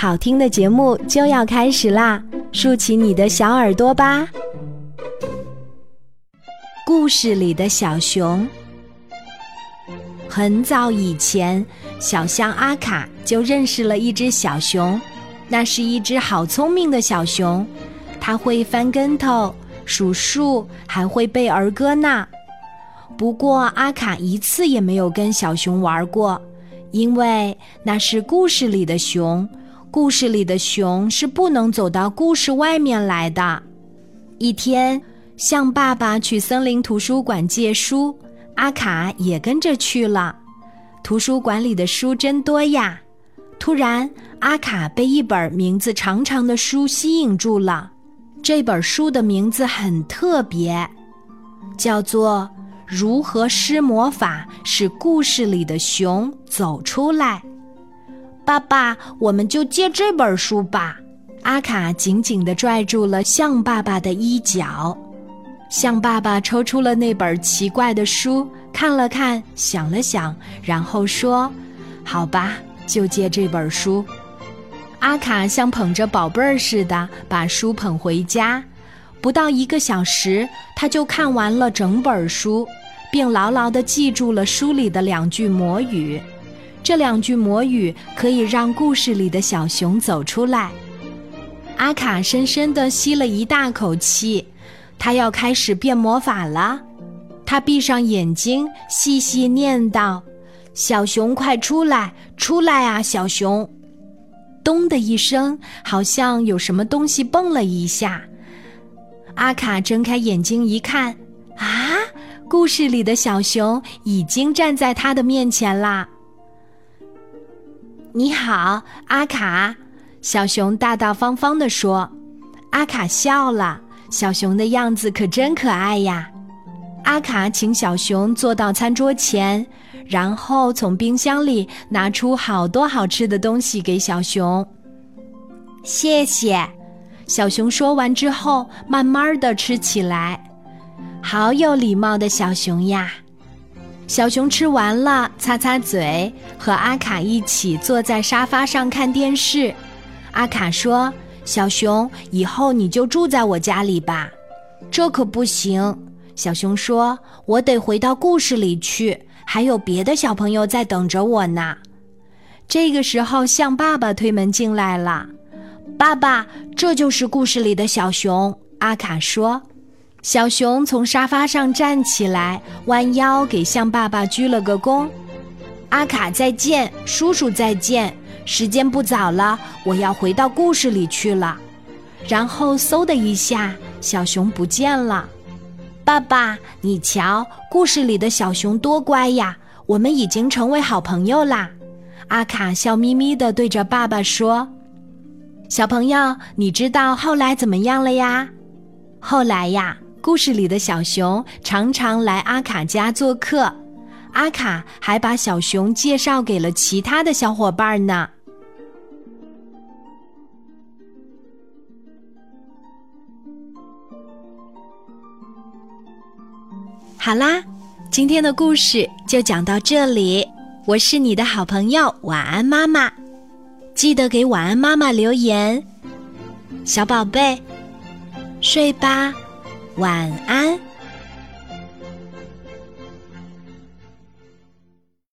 好听的节目就要开始啦，竖起你的小耳朵吧。故事里的小熊，很早以前，小象阿卡就认识了一只小熊，那是一只好聪明的小熊，它会翻跟头、数数，还会背儿歌呢。不过阿卡一次也没有跟小熊玩过，因为那是故事里的熊，故事里的熊是不能走到故事外面来的。一天，象爸爸去森林图书馆借书，阿卡也跟着去了。图书馆里的书真多呀！突然，阿卡被一本名字长长的书吸引住了。这本书的名字很特别，叫做。如何施魔法使故事里的熊走出来？爸爸，我们就借这本书吧。阿卡紧紧地拽住了象爸爸的衣角。象爸爸抽出了那本奇怪的书，看了看，想了想，然后说：“好吧，就借这本书。”阿卡像捧着宝贝儿似的把书捧回家。不到一个小时，他就看完了整本书。并牢牢地记住了书里的两句魔语，这两句魔语可以让故事里的小熊走出来。阿卡深深地吸了一大口气，他要开始变魔法了。他闭上眼睛，细细念道：“小熊，快出来，出来啊，小熊！”咚的一声，好像有什么东西蹦了一下。阿卡睁开眼睛一看，啊！故事里的小熊已经站在他的面前啦。你好，阿卡。小熊大大方方地说。阿卡笑了，小熊的样子可真可爱呀。阿卡请小熊坐到餐桌前，然后从冰箱里拿出好多好吃的东西给小熊。谢谢。小熊说完之后，慢慢的吃起来。好有礼貌的小熊呀！小熊吃完了，擦擦嘴，和阿卡一起坐在沙发上看电视。阿卡说：“小熊，以后你就住在我家里吧。”这可不行。小熊说：“我得回到故事里去，还有别的小朋友在等着我呢。”这个时候，象爸爸推门进来了。爸爸，这就是故事里的小熊。阿卡说。小熊从沙发上站起来，弯腰给象爸爸鞠了个躬。阿卡再见，叔叔再见。时间不早了，我要回到故事里去了。然后嗖的一下，小熊不见了。爸爸，你瞧，故事里的小熊多乖呀！我们已经成为好朋友啦。阿卡笑眯眯地对着爸爸说：“小朋友，你知道后来怎么样了呀？后来呀。”故事里的小熊常常来阿卡家做客，阿卡还把小熊介绍给了其他的小伙伴呢。好啦，今天的故事就讲到这里。我是你的好朋友晚安妈妈，记得给晚安妈妈留言，小宝贝，睡吧。晚安。